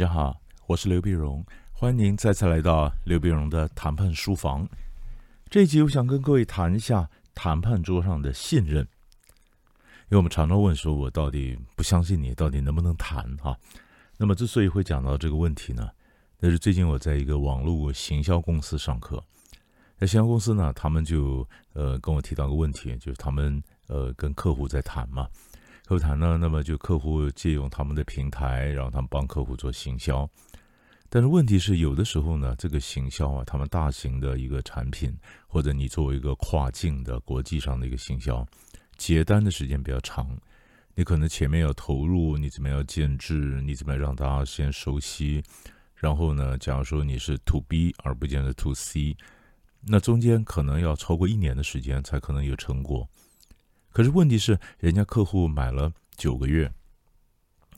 大家好，我是刘碧荣，欢迎您再次来到刘碧荣的谈判书房。这一集我想跟各位谈一下谈判桌上的信任，因为我们常常问说，我到底不相信你，到底能不能谈哈？那么之所以会讲到这个问题呢，那是最近我在一个网络行销公司上课，那行销公司呢，他们就呃跟我提到个问题，就是他们呃跟客户在谈嘛。客户谈呢，那么就客户借用他们的平台，然后他们帮客户做行销。但是问题是，有的时候呢，这个行销啊，他们大型的一个产品，或者你作为一个跨境的国际上的一个行销，接单的时间比较长。你可能前面要投入，你怎么样建制，你怎么样让大家先熟悉。然后呢，假如说你是 to B 而不见得 to C，那中间可能要超过一年的时间才可能有成果。可是问题是，人家客户买了九个月，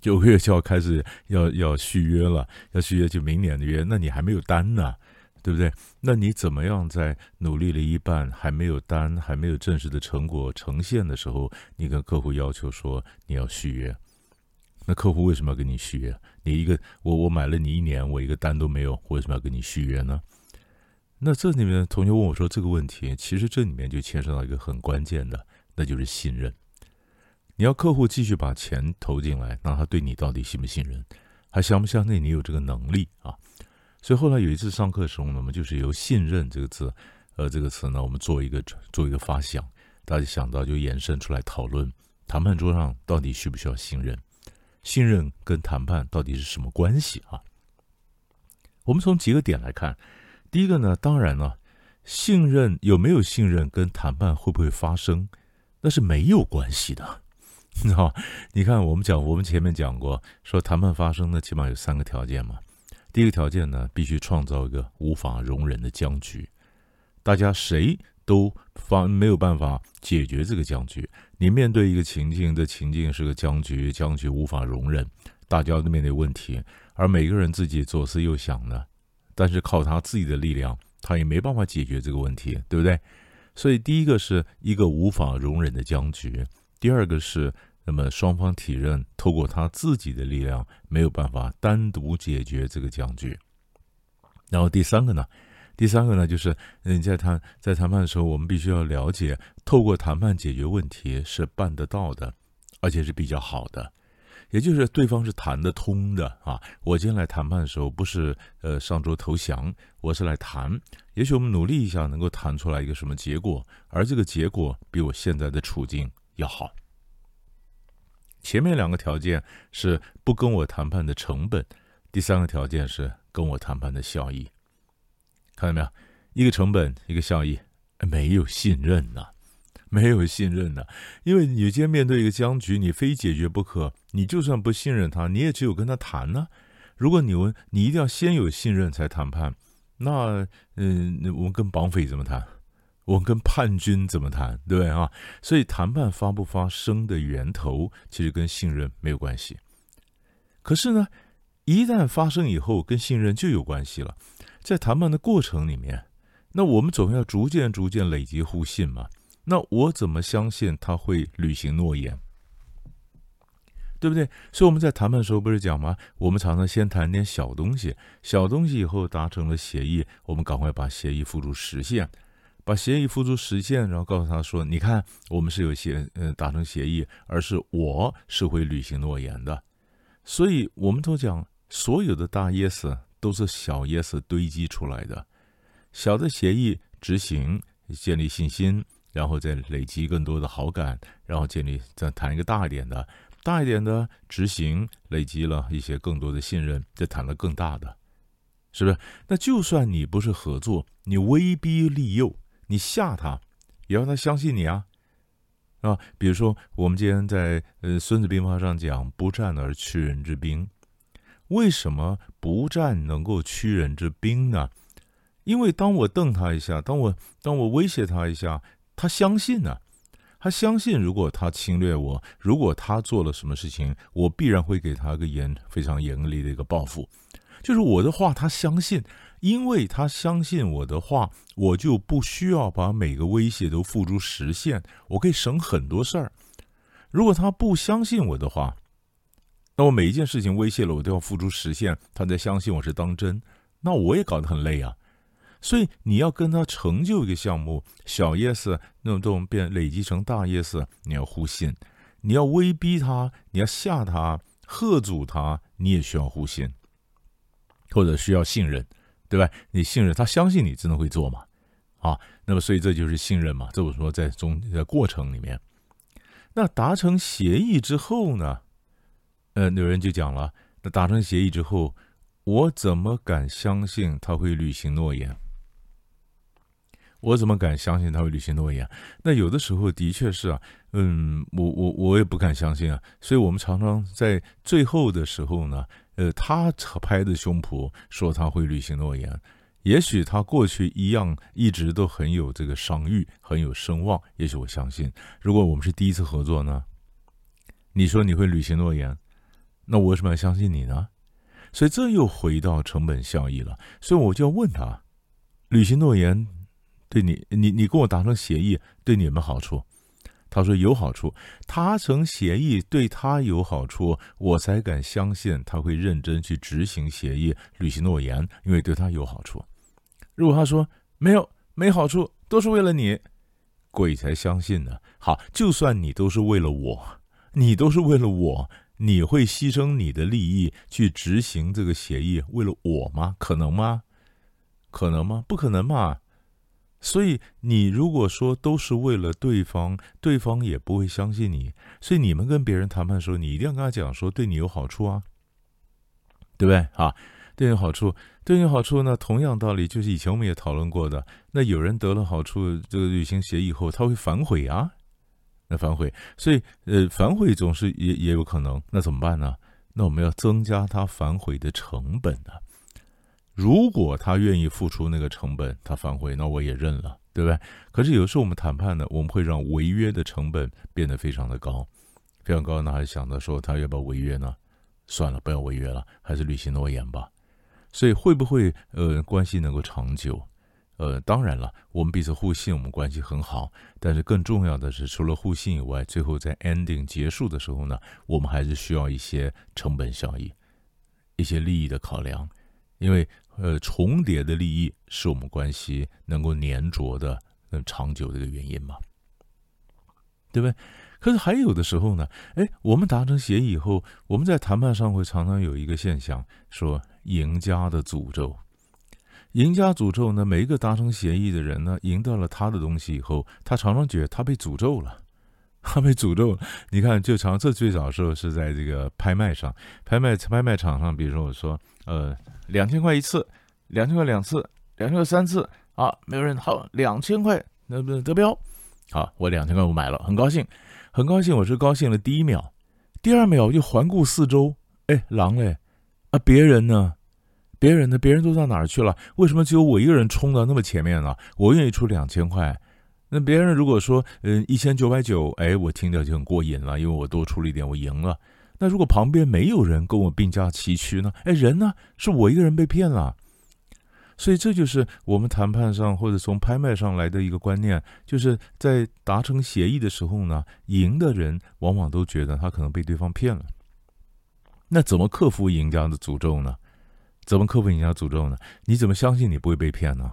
九个月就要开始要要续约了，要续约就明年的约，那你还没有单呢，对不对？那你怎么样在努力了一半还没有单，还没有正式的成果呈现的时候，你跟客户要求说你要续约？那客户为什么要跟你续约？你一个我我买了你一年，我一个单都没有，为什么要跟你续约呢？那这里面同学问我说这个问题，其实这里面就牵涉到一个很关键的。那就是信任。你要客户继续把钱投进来，那他对你到底信不信任，还相不相信你有这个能力啊？所以后来有一次上课的时候呢，我们就是由“信任”这个字，呃，这个词呢，我们做一个做一个发想，大家想到就延伸出来讨论，谈判桌上到底需不需要信任？信任跟谈判到底是什么关系啊？我们从几个点来看，第一个呢，当然呢，信任有没有信任跟谈判会不会发生？那是没有关系的，你知道你看，我们讲，我们前面讲过，说谈判发生呢，起码有三个条件嘛。第一个条件呢，必须创造一个无法容忍的僵局，大家谁都方没有办法解决这个僵局。你面对一个情境，这情境是个僵局，僵局无法容忍，大家都面对问题，而每个人自己左思右想呢，但是靠他自己的力量，他也没办法解决这个问题，对不对？所以，第一个是一个无法容忍的僵局；第二个是，那么双方体认透过他自己的力量没有办法单独解决这个僵局。然后第三个呢？第三个呢，就是你在谈在谈判的时候，我们必须要了解，透过谈判解决问题是办得到的，而且是比较好的。也就是对方是谈得通的啊！我今天来谈判的时候，不是呃上桌投降，我是来谈。也许我们努力一下，能够谈出来一个什么结果，而这个结果比我现在的处境要好。前面两个条件是不跟我谈判的成本，第三个条件是跟我谈判的效益。看到没有？一个成本，一个效益，没有信任呐。没有信任的，因为你今天面对一个僵局，你非解决不可。你就算不信任他，你也只有跟他谈呢。如果你问，你一定要先有信任才谈判，那嗯，我们跟绑匪怎么谈？我们跟叛军怎么谈？对不对啊？所以谈判发不发生的源头，其实跟信任没有关系。可是呢，一旦发生以后，跟信任就有关系了。在谈判的过程里面，那我们总要逐渐逐渐累积互信嘛。那我怎么相信他会履行诺言？对不对？所以我们在谈判的时候不是讲吗？我们常常先谈点小东西，小东西以后达成了协议，我们赶快把协议付诸实现，把协议付诸实现，然后告诉他说：“你看，我们是有协呃达成协议，而是我是会履行诺言的。”所以我们都讲，所有的大 yes 都是小 yes 堆积出来的，小的协议执行，建立信心。然后再累积更多的好感，然后建立再谈一个大一点的，大一点的执行，累积了一些更多的信任，再谈了更大的，是不是？那就算你不是合作，你威逼利诱，你吓他，也让他相信你啊，啊，比如说我们今天在呃《孙子兵法》上讲“不战而屈人之兵”，为什么不战能够屈人之兵呢？因为当我瞪他一下，当我当我威胁他一下。他相信呢，他相信，如果他侵略我，如果他做了什么事情，我必然会给他一个严非常严厉的一个报复。就是我的话，他相信，因为他相信我的话，我就不需要把每个威胁都付诸实现，我可以省很多事儿。如果他不相信我的话，那我每一件事情威胁了，我都要付出实现，他才相信我是当真。那我也搞得很累啊。所以你要跟他成就一个项目，小 yes 那种变累积成大 yes，你要互信，你要威逼他，你要吓他，喝阻他，你也需要互信，或者需要信任，对吧？你信任他，相信你真的会做嘛？啊，那么所以这就是信任嘛。这我说在中在过程里面，那达成协议之后呢？呃，有人就讲了，那达成协议之后，我怎么敢相信他会履行诺言？我怎么敢相信他会履行诺言？那有的时候的确是啊，嗯，我我我也不敢相信啊。所以我们常常在最后的时候呢，呃，他拍着胸脯说他会履行诺言。也许他过去一样一直都很有这个商誉，很有声望。也许我相信，如果我们是第一次合作呢，你说你会履行诺言，那我为什么要相信你呢？所以这又回到成本效益了。所以我就要问他，履行诺言。对你，你你跟我达成协议，对你有没有好处？他说有好处。达成协议对他有好处，我才敢相信他会认真去执行协议，履行诺言，因为对他有好处。如果他说没有，没好处，都是为了你，鬼才相信呢。好，就算你都是为了我，你都是为了我，你会牺牲你的利益去执行这个协议，为了我吗？可能吗？可能吗？不可能嘛。所以，你如果说都是为了对方，对方也不会相信你。所以，你们跟别人谈判的时候，你一定要跟他讲说，对你有好处啊，对不对啊？对你有好处，对你有好处呢。同样道理，就是以前我们也讨论过的。那有人得了好处，这个履行协议后，他会反悔啊，那反悔。所以，呃，反悔总是也也有可能。那怎么办呢？那我们要增加他反悔的成本呢？如果他愿意付出那个成本，他反悔，那我也认了，对不对？可是有时候我们谈判呢，我们会让违约的成本变得非常的高，非常高，那还想着说他要不要违约呢？算了，不要违约了，还是履行诺言吧。所以会不会呃关系能够长久？呃，当然了，我们彼此互信，我们关系很好。但是更重要的是，除了互信以外，最后在 ending 结束的时候呢，我们还是需要一些成本效益，一些利益的考量，因为。呃，重叠的利益是我们关系能够粘着的、能长久的一个原因嘛？对不对？可是还有的时候呢，哎，我们达成协议以后，我们在谈判上会常常有一个现象，说赢家的诅咒。赢家诅咒呢，每一个达成协议的人呢，赢得了他的东西以后，他常常觉得他被诅咒了，他被诅咒。你看，就常这最早时候是在这个拍卖上，拍卖拍卖场上，比如说我说，呃。两千块一次，两千块两次，两千块三次啊！没有人好，两千块那不得标？好，我两千块我买了，很高兴，很高兴。我是高兴了第一秒，第二秒就环顾四周，哎，狼嘞啊！别人呢？别人呢？别人都到哪儿去了？为什么只有我一个人冲到那么前面呢？我愿意出两千块，那别人如果说嗯一千九百九，哎，我听着就很过瘾了，因为我多出了一点，我赢了。那如果旁边没有人跟我并驾齐驱呢？哎，人呢？是我一个人被骗了，所以这就是我们谈判上或者从拍卖上来的一个观念，就是在达成协议的时候呢，赢的人往往都觉得他可能被对方骗了。那怎么克服赢家的诅咒呢？怎么克服赢家诅咒呢？你怎么相信你不会被骗呢？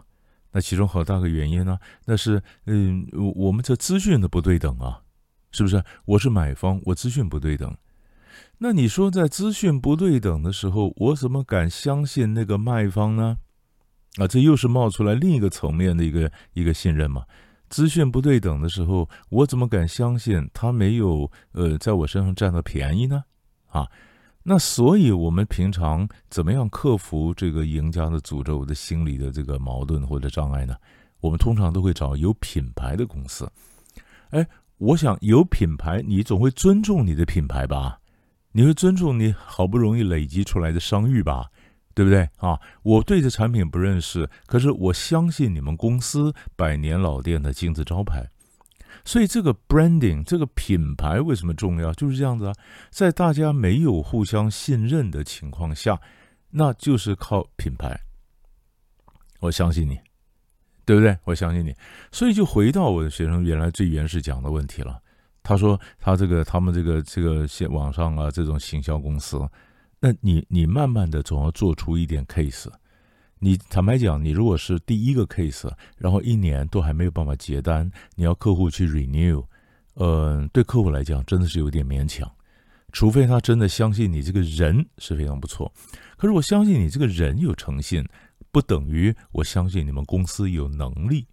那其中好大个原因呢？那是嗯，我们这资讯的不对等啊，是不是？我是买方，我资讯不对等。那你说，在资讯不对等的时候，我怎么敢相信那个卖方呢？啊，这又是冒出来另一个层面的一个一个信任嘛？资讯不对等的时候，我怎么敢相信他没有呃在我身上占到便宜呢？啊，那所以我们平常怎么样克服这个赢家的诅咒的心理的这个矛盾或者障碍呢？我们通常都会找有品牌的公司。哎，我想有品牌，你总会尊重你的品牌吧？你会尊重你好不容易累积出来的商誉吧，对不对啊？我对这产品不认识，可是我相信你们公司百年老店的金字招牌。所以这个 branding 这个品牌为什么重要？就是这样子啊，在大家没有互相信任的情况下，那就是靠品牌。我相信你，对不对？我相信你。所以就回到我的学生原来最原始讲的问题了。他说他这个他们这个这个线网上啊这种行销公司，那你你慢慢的总要做出一点 case。你坦白讲，你如果是第一个 case，然后一年都还没有办法结单，你要客户去 renew，呃，对客户来讲真的是有点勉强。除非他真的相信你这个人是非常不错，可是我相信你这个人有诚信，不等于我相信你们公司有能力，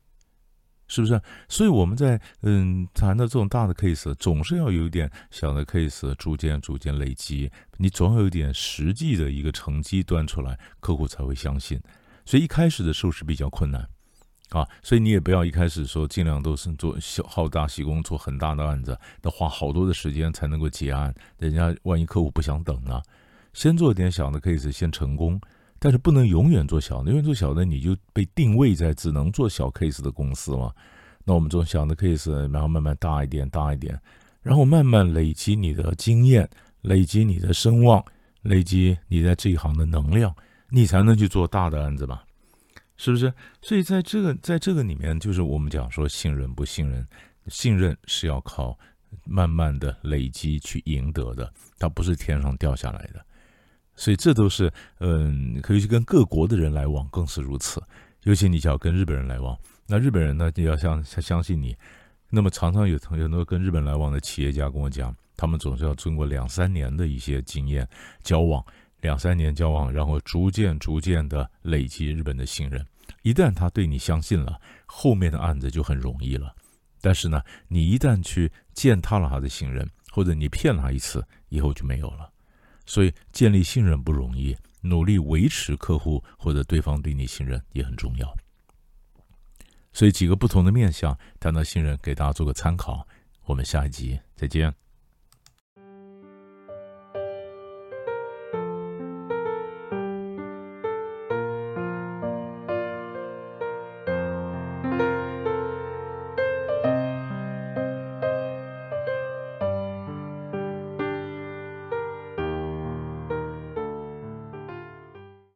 是不是？所以我们在嗯谈到这种大的 case，总是要有一点小的 case，逐渐逐渐累积，你总要有一点实际的一个成绩端出来，客户才会相信。所以一开始的时候是比较困难。啊，所以你也不要一开始说尽量都是做小好大喜功，做很大的案子，得花好多的时间才能够结案。人家万一客户不想等呢，先做点小的 case 先成功，但是不能永远做小的，永远做小的你就被定位在只能做小 case 的公司了。那我们做小的 case，然后慢慢大一点，大一点，然后慢慢累积你的经验，累积你的声望，累积你在这一行的能量，你才能去做大的案子吧。是不是？所以在这个在这个里面，就是我们讲说信任不信任，信任是要靠慢慢的累积去赢得的，它不是天上掉下来的。所以这都是嗯，可以去跟各国的人来往更是如此。尤其你想要跟日本人来往，那日本人呢就要相相相信你。那么常常有同很多跟日本来往的企业家跟我讲，他们总是要经过两三年的一些经验交往。两三年交往，然后逐渐逐渐的累积日本的信任。一旦他对你相信了，后面的案子就很容易了。但是呢，你一旦去践踏了他的信任，或者你骗了他一次，以后就没有了。所以建立信任不容易，努力维持客户或者对方对你信任也很重要。所以几个不同的面向谈到信任，给大家做个参考。我们下一集再见。